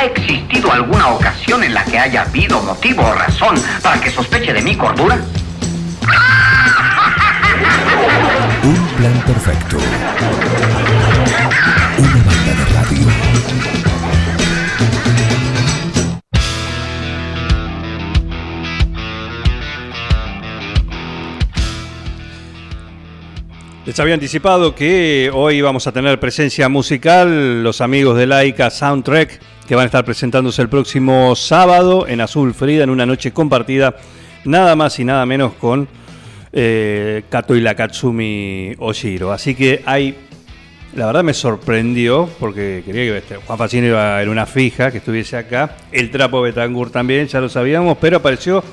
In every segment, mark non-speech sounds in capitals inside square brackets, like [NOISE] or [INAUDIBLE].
¿Ha existido alguna ocasión en la que haya habido motivo o razón para que sospeche de mi cordura? Un plan perfecto. Una banda de radio. Les había anticipado que hoy vamos a tener presencia musical, los amigos de Laika Soundtrack, que van a estar presentándose el próximo sábado en Azul Frida, en una noche compartida, nada más y nada menos con eh, Kato y la Katsumi Oshiro. Así que hay, la verdad me sorprendió, porque quería que este, Juan Facino iba en una fija, que estuviese acá, el trapo Betangur también, ya lo sabíamos, pero apareció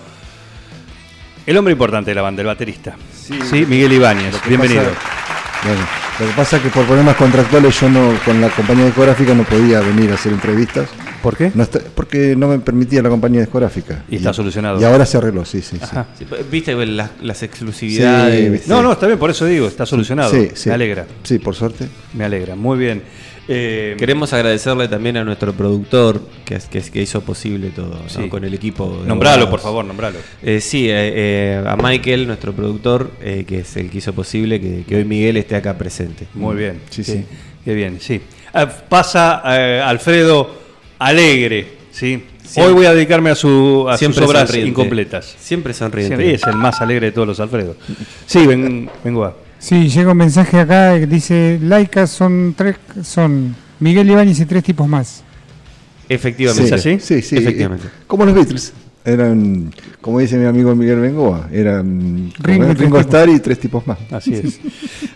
el hombre importante de la banda, el baterista. Sí, Miguel Ibáñez, bienvenido. pasa- bueno, lo que pasa es que por problemas contractuales yo no, con la compañía discográfica no podía venir a hacer entrevistas. ¿Por qué? No está- porque no me permitía la compañía discográfica. Y está solucionado. Y ahora se arregló, sí, sí, sí. Ajá. Sí, Viste las, las exclusividades. Sí. No, no, está bien, por eso digo, está solucionado. Sí, sí. Me alegra, Sí, por suerte. me alegra. Muy bien. Eh, Queremos agradecerle también a nuestro productor que, hizo posible todo con el equipo. nombralo, abogados. por favor, nombralo. Eh, sí, eh, a Michael, nuestro productor, que es el que hizo posible que, que hoy Miguel esté acá presente. Muy bien. Sí, sí. Qué bien, sí. Ah, pasa Alfredo Alegre, ¿sí? Siempre- Hoy voy a dedicarme a, su, a sus Siempre obras sonriente. incompletas. Siempre sonriente. Sí, es el más alegre de todos los Alfredo. Sí, ven, vengo a. Sí, llega un mensaje acá que dice, Laika son tres, son Miguel Ibáñez y tres tipos más. Efectivamente. ¿Es así? Sí, sí. Efectivamente. Eh, Como los Beatles. Eran, como dice mi amigo Miguel Bengoa, eran Ringo como y tres Ringo tipos. Starr y tres tipos más. Así es.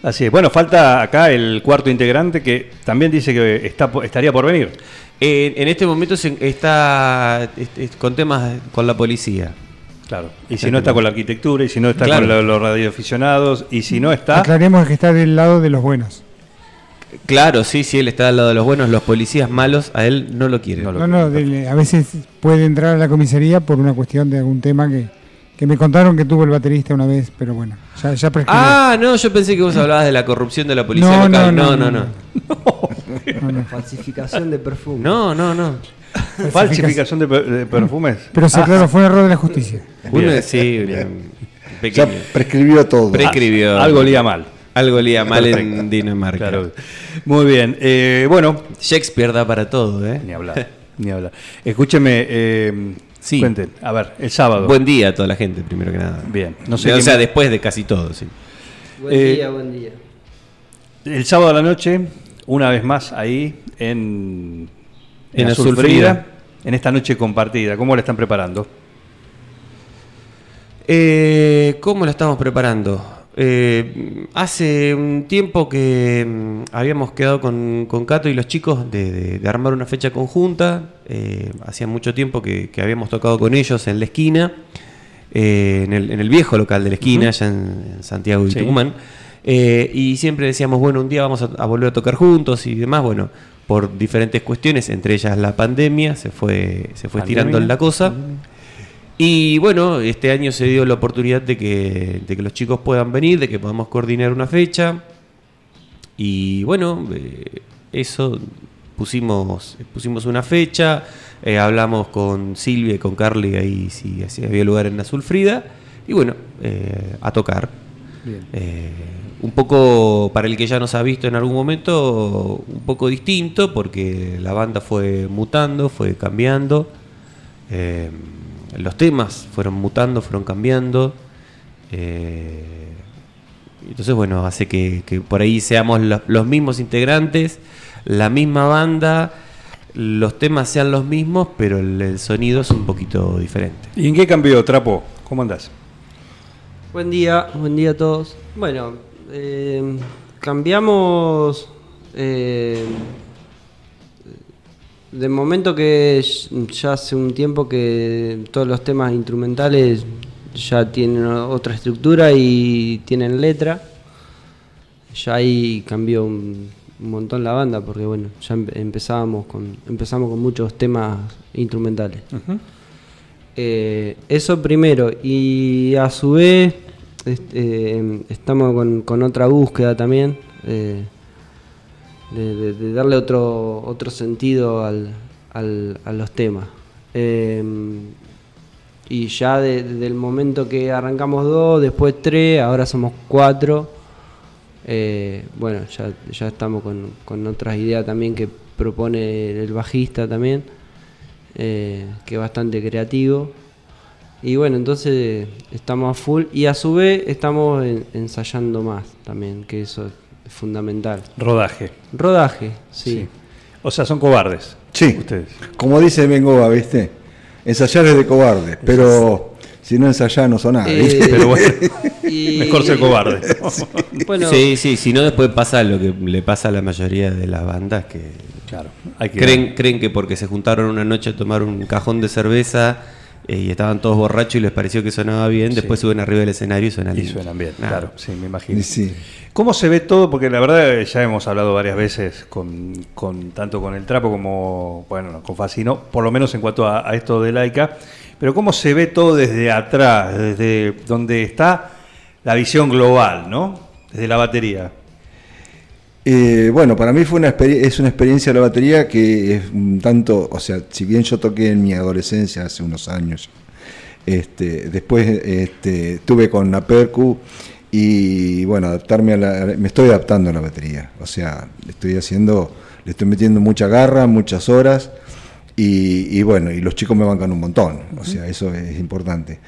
Así es. Bueno, falta acá el cuarto integrante que también dice que está, estaría por venir. Eh, en este momento se- está es- es con temas con la policía. Claro. Y si no está con la arquitectura, y si no está Claro. con lo- los radioaficionados, y si no está. Aclaremos que está del lado de los buenos. Claro, sí, sí, él está al lado de los buenos, los policías malos, a él no lo quieren. No lo- No, no, del- a veces puede entrar a la comisaría por una cuestión de algún tema que, que me contaron que tuvo el baterista una vez, pero bueno, ya, ya prescribió. Ah, no, yo pensé que vos hablabas de la corrupción de la policía No, local. no, No, no, no, no. [LAUGHS] No, no. Falsificación de perfume. No, no, no. Falsificación de, per- de perfumes. Pero se aclaró, fue un error de la justicia. Bien. sí, Ya pequeño. prescribió todo. Prescribió. Algo lía mal. Algo lía mal Perfecto. en Dinamarca. Claro. Muy bien. Eh, bueno, Shakespeare da para todo, ¿eh? ni hablar. [LAUGHS] ni hablar. Escúcheme, eh, Sí. cuenten. A ver, el sábado. Buen día a toda la gente, primero que nada. Bien. No sé o quién- sea, después de casi todo, sí. Buen Eh, día, buen día. El sábado a la noche, una vez más ahí en, En Azul Frida. en esta noche compartida. ¿Cómo la están preparando? Eh, ¿Cómo lo estamos preparando? Eh, hace un tiempo que mm, habíamos quedado con, con Cato y los chicos de, de- de armar una fecha conjunta. Eh, hacía mucho tiempo que, que habíamos tocado con ellos en la esquina, eh, en, el, en el viejo local de la esquina, allá en, en Santiago y Sí. Tucumán. Eh, y siempre decíamos, bueno, un día vamos a, a volver a tocar juntos y demás. Bueno, por diferentes cuestiones, entre ellas la pandemia, se fue, se fue estirando la cosa. Y bueno, este año se dio la oportunidad de que, de que los chicos puedan venir, de que podamos coordinar una fecha. Y bueno, eh, eso pusimos, pusimos una fecha, eh, hablamos con Silvia y con Carly ahí si, si había lugar en Azul Frida. Y bueno, eh, a tocar. Eh, un poco para el que ya nos ha visto en algún momento, un poco distinto, porque la banda fue mutando, fue cambiando. Eh, los temas fueron mutando, fueron cambiando. eh, entonces, bueno, hace que, que por ahí seamos los, los mismos integrantes, la misma banda, los temas sean los mismos, pero el, el sonido es un poquito diferente. ¿Y en qué cambió, Trapo? ¿Cómo andás? Buen día, buen día a todos. Bueno, eh, cambiamos eh, de momento que ya hace un tiempo que todos los temas instrumentales ya tienen otra estructura y tienen letra. Ya ahí cambió un, un montón la banda porque bueno, ya empe- empezábamos con empezamos con muchos temas instrumentales. Eh, eso primero, y a su vez este, estamos con, otra búsqueda también, eh, de, darle otro, otro sentido al, a los temas. Eh, y ya de- desde el momento que arrancamos dos, después tres, ahora somos cuatro. bueno, ya, ya estamos con, con otras ideas también que propone el bajista también, que es bastante creativo. Y bueno, entonces estamos a full y a su vez estamos en- ensayando más también, que eso es fundamental. Rodaje. Rodaje, sí. Sí. O sea, son cobardes. Sí. Ustedes. Como dice Bengoa, ¿viste? Ensayar es de cobarde, pero si no ensayás no son nada. Eh, ¿viste? Pero bueno, [LAUGHS] Y- mejor ser cobarde. [LAUGHS] Bueno, Sí, sí, si no después pasa lo que le pasa a la mayoría de las bandas que Claro. Hay que creen, creen que porque se juntaron una noche a tomar un cajón de cerveza y estaban todos borrachos y les pareció que sonaba bien, después suben arriba del escenario y suenan Y lindo. suenan bien, Nada. claro, sí, me imagino. Y sí. ¿Cómo se ve todo? Porque la verdad eh, ya hemos hablado varias veces con, con- tanto con el trapo como bueno no, con Facino, por lo menos en cuanto a, a esto de Laika. Pero cómo se ve todo desde atrás, desde donde está la visión global, ¿no? Desde la batería. Eh, bueno, para mí fue una es una experiencia la batería que es un tanto, o sea, si bien yo toqué en mi adolescencia hace unos años, este, después este, estuve con la percu y bueno, adaptarme a la, me estoy adaptando a la batería, o sea, le estoy haciendo, le estoy metiendo mucha garra, muchas horas y, y bueno, y los chicos me bancan un montón, o sea, eso es importante.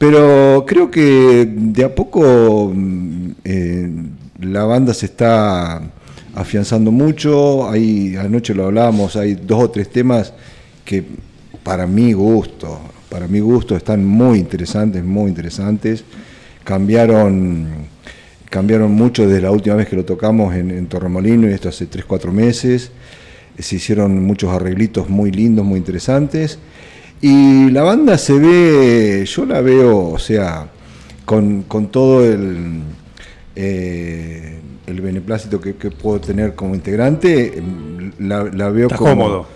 Pero creo que de a poco mm, eh, la banda se está afianzando mucho. Ahí anoche lo hablábamos, hay dos o tres temas que para mi gusto, para mi gusto están muy interesantes, muy interesantes. Cambiaron, cambiaron mucho desde la última vez que lo tocamos en, en Torremolino, y esto hace 3, 4 meses. Se hicieron muchos arreglitos muy lindos, muy interesantes. Y la banda se ve, yo la veo, o sea, con, con todo el, eh, el beneplácito que, que puedo tener como integrante, em, la, la veo como... cómodo.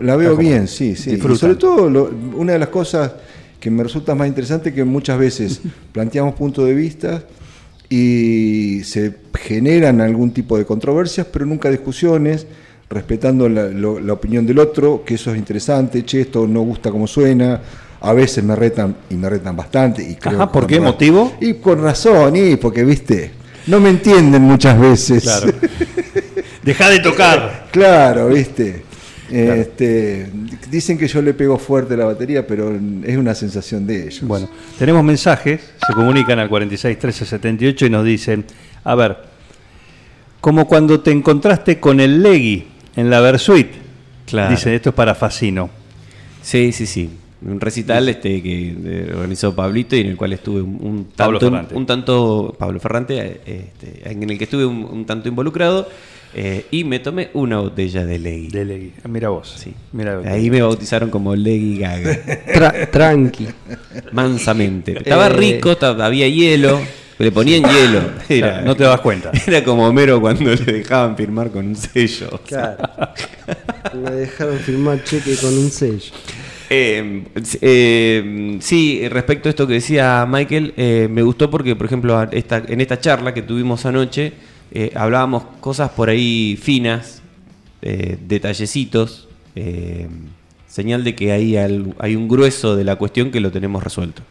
La veo bien, cómodo. sí, sí. Y sobre todo, lo- una de las cosas que me resulta más interesante es que muchas veces [LAUGHS] planteamos puntos de vista y se generan algún tipo de controversias, pero nunca discusiones, respetando la, lo- la opinión del otro, que eso es interesante, che, esto no gusta como suena, a veces me retan y me retan bastante. Y creo Ajá, ¿por qué motivo? Y con razón, y porque, viste, no me entienden muchas veces. Claro. [LAUGHS] Deja de tocar. Claro, viste. Este, dicen que yo le pego fuerte a la batería, pero es una sensación de ellos. Bueno, tenemos mensajes, se comunican al 46 13 78 y nos dicen, a ver, como cuando te encontraste con el Legui en la Versuit. Claro. Dicen, esto es para Facino. Sí, sí, sí. Un recital este que organizó Pablito y en el cual estuve un, un Pablo tanto, Ferrante. un tanto Pablo Ferrante, este, en el que estuve un, un tanto involucrado eh, y me tomé una botella de Legui. De Legui. Mira vos. Sí. Mira vos. Ahí me bautizaron como Legui Gaga. [LAUGHS] tra- tranqui. Mansamente. Estaba Eh. rico, estaba- había hielo, le ponían hielo. [LAUGHS] Era, Claro, no te das cuenta. [LAUGHS] Era como Homero cuando le dejaban firmar con un sello. Claro. Me dejaron firmar cheque con un sello. Eh, eh, sí, respecto a esto que decía Michael, eh, me gustó porque, por ejemplo, esta- en esta charla que tuvimos anoche, eh, hablábamos cosas por ahí finas, eh, detallecitos, eh, señal de que hay, al- hay un grueso de la cuestión que lo tenemos resuelto.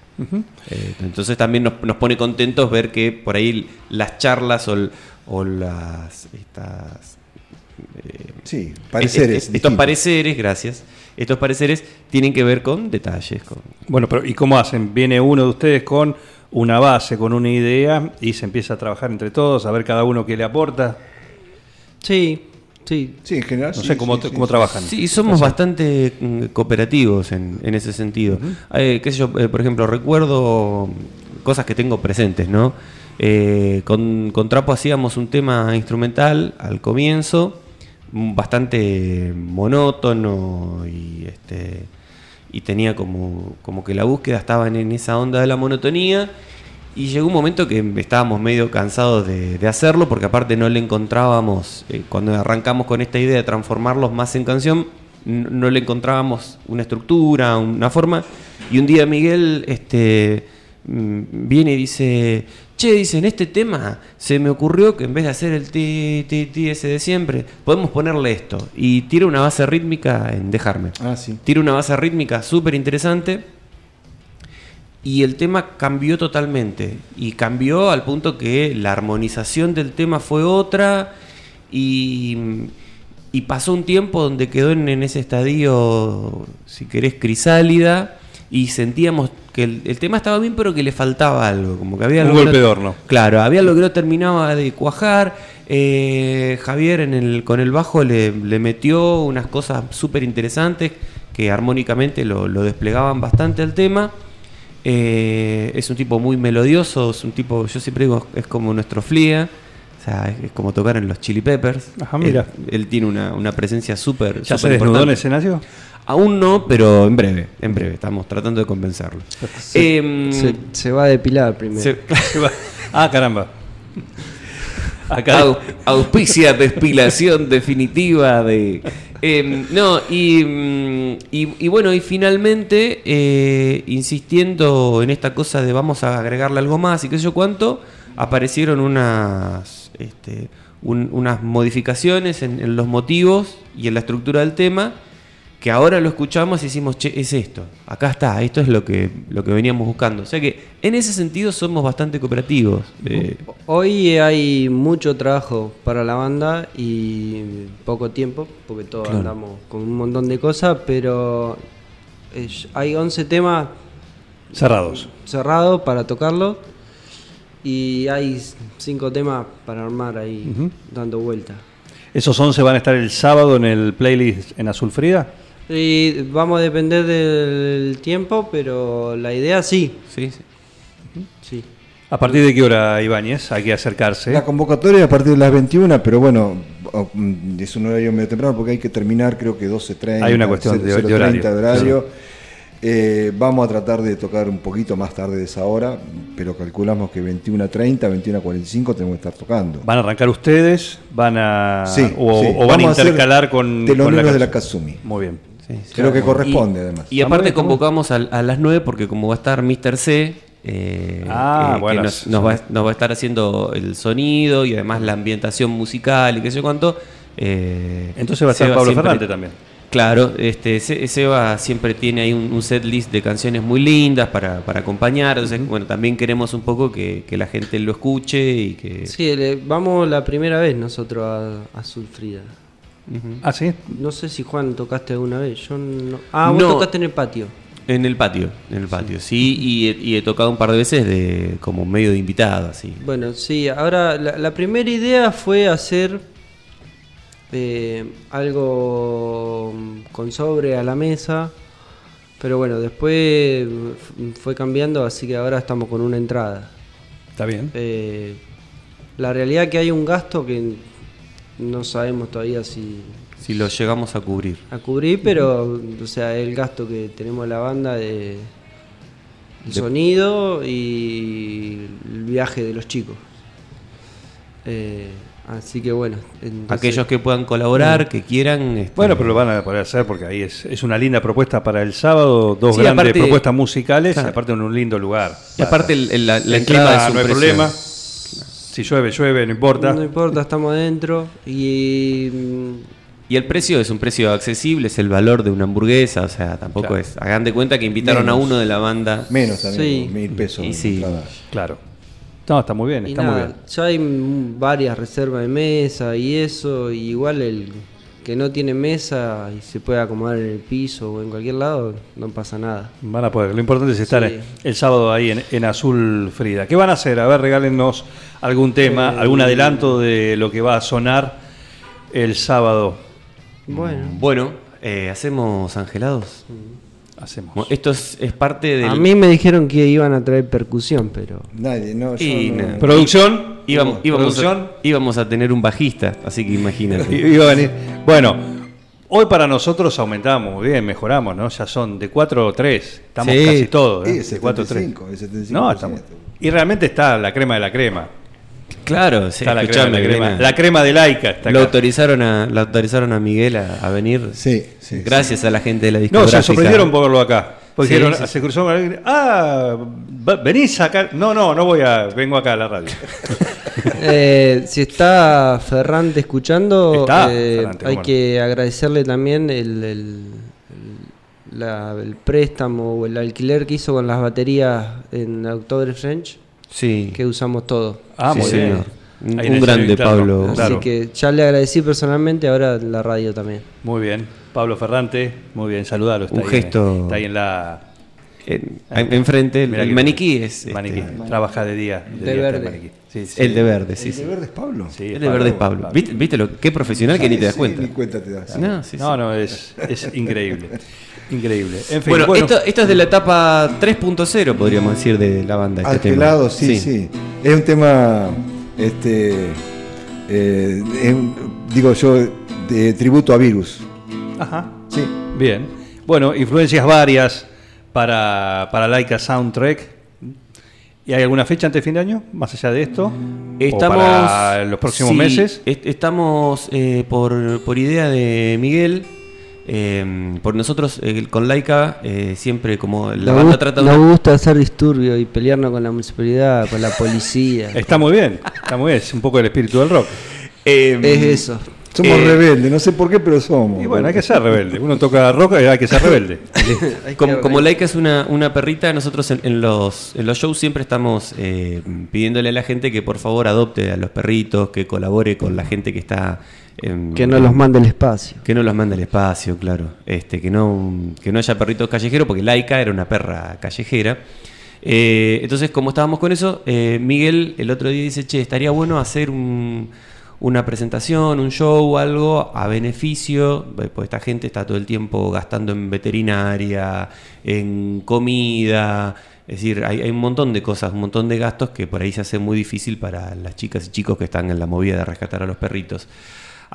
Eh, entonces también nos, nos pone contentos ver que por ahí las charlas o, las... Estas, eh, Sí, pareceres. est- estos distintos. pareceres, gracias. Estos pareceres tienen que ver con detalles. Con, Bueno, pero ¿y cómo hacen? Viene uno de ustedes con una base, con una idea y se empieza a trabajar entre todos, a ver cada uno qué le aporta. Sí, sí. Sí, en general. No sí, sé cómo, sí, cómo sí. trabajan. Sí, somos bastante mm, cooperativos en, en ese sentido. Eh, qué sé yo, eh, por ejemplo, recuerdo cosas que tengo presentes, ¿no? Eh, con, con Trapo hacíamos un tema instrumental al comienzo, bastante monótono y este y tenía como, como que la búsqueda estaba en, esa onda de la monotonía y llegó un momento que estábamos medio cansados de, hacerlo porque aparte no le encontrábamos, eh, cuando arrancamos con esta idea de transformarlos más en canción, no le encontrábamos una estructura, una forma. Y un día Miguel este, mm, viene y dice, che, dice, en este tema se me ocurrió que en vez de hacer el ti, ti, ti ese de siempre, podemos ponerle esto. Y tira una base rítmica en dejarme. Ah, sí. Tira una base rítmica súper interesante. Y el tema cambió totalmente. Y cambió al punto que la armonización del tema fue otra. Y, y pasó un tiempo donde quedó en, en ese estadio, si querés, crisálida. Y sentíamos que el, el tema estaba bien, pero que le faltaba algo. Como que había Un golpe de horno. Claro, había algo que no terminaba de cuajar. eh, Javier en el, con el bajo le, le metió unas cosas súper interesantes que armónicamente lo, lo desplegaban bastante al tema. Eh, es un tipo muy melodioso, es un tipo, yo siempre digo, es como nuestro Flia. O sea, es, es como tocar en los Chili Peppers. Ajá, mira. Él, él tiene una, una presencia súper. ¿Ya se desnudó en importante. escenario? Aún no, pero en breve, en breve. Estamos tratando de convencerlo. Em, Se, se va a depilar primero. se- [LAUGHS] ah, caramba. Acá Au- auspicia despilación [LAUGHS] definitiva de. Em, no, y, mm, y, y bueno, y finalmente, eh, insistiendo en esta cosa de vamos a agregarle algo más y qué sé yo cuánto, aparecieron unas, este, un- unas modificaciones en, en los motivos y en la estructura del tema que ahora lo escuchamos y decimos, che, es esto, acá está, esto es lo que, lo que veníamos buscando. O sea que en ese sentido somos bastante cooperativos. eh, Hoy hay mucho trabajo para la banda y poco tiempo, porque todos Claro. andamos con un montón de cosas, pero eh, hay 11 temas cerrados. cerrados para tocarlos y hay 5 temas para armar ahí dando vueltas. ¿Esos 11 van a estar el sábado en el playlist en Azul Frida? Y vamos a depender del tiempo, pero la idea sí, sí, sí. sí. ¿A partir de qué hora, Ibáñez? Hay que acercarse. La convocatoria es a partir de las 21, pero bueno, mm, es un horario medio temprano porque hay que terminar, creo que 12.30. Hay una cuestión de- de 0.30 horario. de horario. Eh, vamos a tratar de tocar un poquito más tarde de esa hora, pero calculamos que 21.30, 21.45 tenemos que estar tocando. ¿Van a arrancar ustedes? ¿Van a, Sí, o, sí. o van a intercalar con, teloneros con de la? Kazumi. Muy bien. Sí, sí. Creo que corresponde, Y- además. Y aparte convocamos a, a las 9 porque como va a estar Mr. C, eh, Ah, eh, que bueno, nos, nos va, nos va a estar haciendo el sonido y además la ambientación musical y qué sé yo cuánto. eh, Entonces va a estar Seba Pablo siempre- Ferrante también. Claro, este, Se- Seba siempre tiene ahí un, un set list de canciones muy lindas para, para acompañar. Entonces, bueno, también queremos un poco que, que la gente lo escuche y que... Sí, le- vamos la primera vez nosotros a, a Sulfrida. ¿Ah, sí? No sé si Juan tocaste alguna vez. Yo no. Ah, vos No. tocaste en el patio. En el patio, en el patio, sí, y, he- y he tocado un par de veces de como medio de invitado, así. Bueno, sí, ahora la, la primera idea fue hacer eh, algo con sobre a la mesa, pero bueno, después fue cambiando, así que ahora estamos con una entrada. Está bien. Eh, la realidad que hay un gasto que no sabemos todavía si Si lo llegamos a cubrir. a cubrir, pero o sea, el gasto que tenemos la banda de, el De- sonido y el viaje de los chicos. Eh, así que bueno, entonces- Aquellos que puedan colaborar, que quieran. este, Bueno, pero lo van a poder hacer porque ahí es, es una linda propuesta para el sábado, dos Sí, grandes aparte- propuestas musicales Claro. y aparte en un lindo lugar. Y aparte el- el- la, entrada clima es un no hay precio. problema. Si llueve, llueve, no importa. No importa, estamos adentro y mm, Y el precio es un precio accesible, es el valor de una hamburguesa, o sea, tampoco Claro. es. Hagan de cuenta que invitaron a uno de la banda. Menos también, Sí. mil pesos. Y sí. Claro. No, está muy bien, y está muy bien. ya hay varias reservas de mesa y eso, y igual el que no tiene mesa y se puede acomodar en el piso o en cualquier lado, no pasa nada. Van a poder. Lo importante es estar Sí. el sábado ahí en, en Azul Frida. ¿Qué van a hacer? A ver, regálenos algún tema, Eh, algún adelanto de lo que va a sonar el sábado. Bueno. Bueno, eh, hacemos angelados. Hacemos. Esto es, es parte del. A mí me dijeron que iban a traer percusión, pero Nadie, no, yo Y no-. Producción. Íbamos, íbamos, a, íbamos a tener un bajista, así que imagínate. [LAUGHS] Iba a venir. Bueno, hoy para nosotros aumentamos bien, mejoramos, ¿no? Ya son de 4 o 3. Estamos Sí. casi todos. ¿eh? Sí, de 4 o 3. 75, el 75%. No, estamos. Y realmente está la crema de la crema. claro, sí, Está la crema, la crema, la crema de laica. Está lo acá. autorizaron a, lo autorizaron a Miguel a, a venir. Sí, sí. Gracias a la gente de la No, discográfica. se sorprendieron por verlo acá. Porque Sí, sí, se cruzó con alguien, ah, venís acá. No, no, no voy a, vengo acá a la radio. [LAUGHS] Eh, si está Ferrante escuchando, Está eh, Ferrante, hay que agradecerle también el, el- el- la- el préstamo o el alquiler que hizo con las baterías en October French, Sí. que usamos todo. Ah, Sí, muy bien. Un- grande, Pablo. claro. Así que ya le agradecí personalmente, ahora en la radio también. Muy bien. Pablo Ferrante, muy bien, saludalo. Está Un ahí en- gesto- está ahí en la. En- en- enfrente, el, el maniquí es. este, Maniquí. Trabaja de día. De día está verde. el maniquí. Sí, sí. El de verde, sí, ¿El de verde es Pablo? Sí, El de verde es Pablo. ¿Viste, viste lo, qué profesional que ni te das Sí, cuenta? Ni cuenta te das. No, sí, sí. No, no, es, es increíble. Increíble. En fin, Bueno, bueno, Esto, esto es de la etapa 3.0, podríamos decir, de la banda. Este tema. Alquilado, sí, sí, Es un tema, este, eh, es un- digo yo, de tributo a Virus. Ajá. Sí. Bien. Bueno, influencias varias para, para Laika Soundtrack. ¿Y hay alguna fecha antes de fin de año? Más allá de esto. Estamos. ¿O para los próximos sí, meses. est- estamos eh, por, por idea de Miguel. eh, por nosotros eh, con Laika, eh, siempre como la Nos, banda trata de nos gusta hacer disturbio y pelearnos con la municipalidad, con la policía. Está muy bien. Está muy bien. Es un poco el espíritu del rock. Eh, es eso. Somos Eh, rebeldes, no sé por qué, pero somos. Y bueno, hay que ser rebelde. Uno toca rock y hay que ser rebelde. [LAUGHS] Como, como. Laika es una, una perrita, nosotros en, en los, en los shows siempre estamos eh, pidiéndole a la gente que por favor adopte a los perritos, que colabore con la gente que está... em, Que no los mande el espacio. Que no los mande al espacio, claro. Este, que no, que no haya perritos callejeros, porque Laika era una perra callejera. Eh, entonces, como estábamos con eso, eh, Miguel el otro día dice, che, estaría bueno hacer un- una presentación, un show, algo a beneficio, eh, pues esta gente está todo el tiempo gastando en veterinaria, en comida, es decir, hay, hay un montón de cosas, un montón de gastos que por ahí se hace muy difícil para las chicas y chicos que están en la movida de rescatar a los perritos.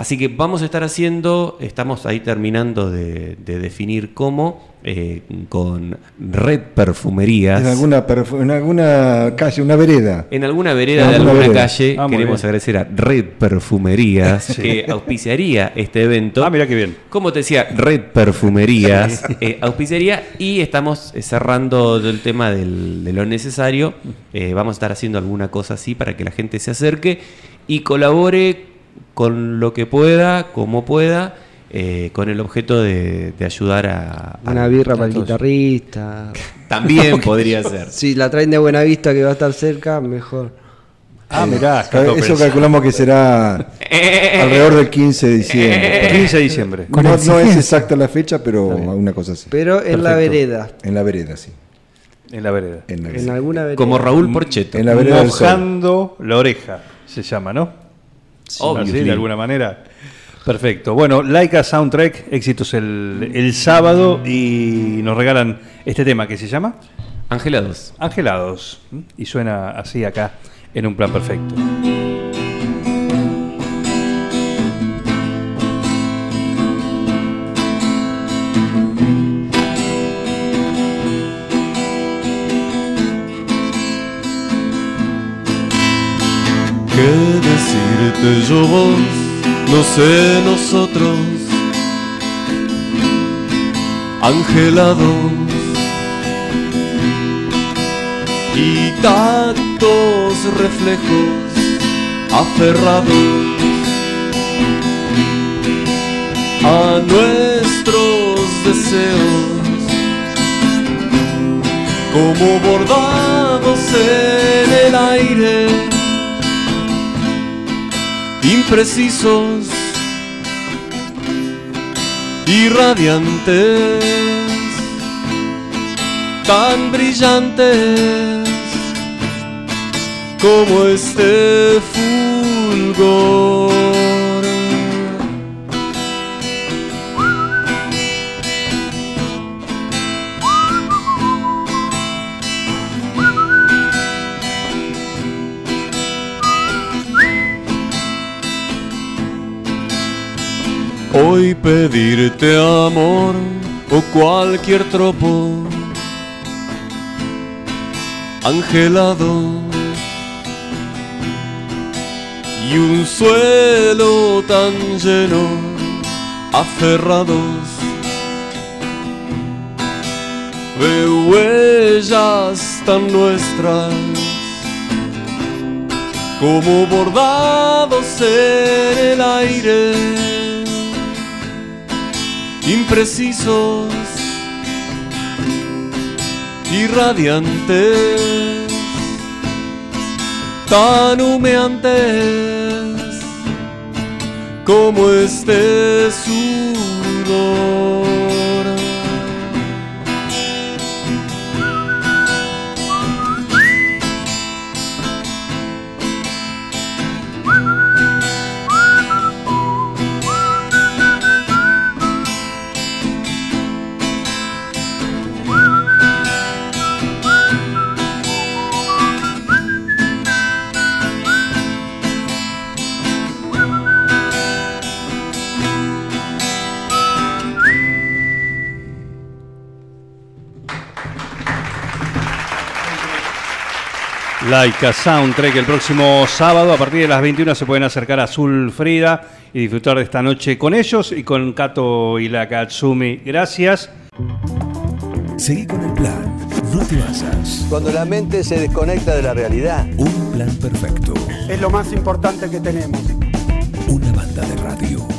Así que vamos a estar haciendo, estamos ahí terminando de, de definir cómo, eh, con Red Perfumerías. En alguna, perfu- en alguna calle, una vereda. En alguna vereda En de alguna alguna calle, Ah, queremos bien. agradecer a Red Perfumerías, que auspiciaría este evento. Ah, mira qué bien. Como te decía, Red Perfumerías eh, auspiciaría y estamos eh, cerrando el tema del- de lo necesario. Eh, vamos a estar haciendo alguna cosa así para que la gente se acerque y colabore con lo que pueda, como pueda, eh, con el objeto de, de ayudar a... a- Una birra a para el guitarrista. [LAUGHS] También podría ser. [LAUGHS] Si la traen de Buenavista que va a estar cerca, mejor. Ah, mirá. Cato Eso calculamos que será [LAUGHS] alrededor del 15 de diciembre. 15 de diciembre. No, no es exacta la fecha, pero una cosa así. Pero en la vereda. En la vereda, sí. En la vereda. En la En vereda. alguna vereda. Como Raúl Porcheto. En la vereda. Mojando la oreja, se llama, ¿no? Así, de alguna manera. Perfecto. Bueno, Laika Soundtrack, éxitos el, el sábado y nos regalan este tema que se llama Angelados. Angelados. Y suena así acá en un plan perfecto. Decirte yo vos? No sé nosotros, angelados y tantos reflejos aferrados a nuestros deseos como bordados en el aire imprecisos y radiantes, tan brillantes como este fulgor. Hoy pedirte amor o cualquier tropo. Angelado. Y un suelo tan lleno aferrados. De huellas tan nuestras como bordados en el aire, imprecisos y radiantes, tan humeantes como este sudor. Laika Soundtrack el próximo sábado a partir de las 21 se pueden acercar a Azul Frida y disfrutar de esta noche con ellos y con Kato y la Katsumi. Gracias. Seguí con el plan. No te basas. Cuando la mente se desconecta de la realidad. Un plan perfecto. Es lo más importante que tenemos. Una banda de radio.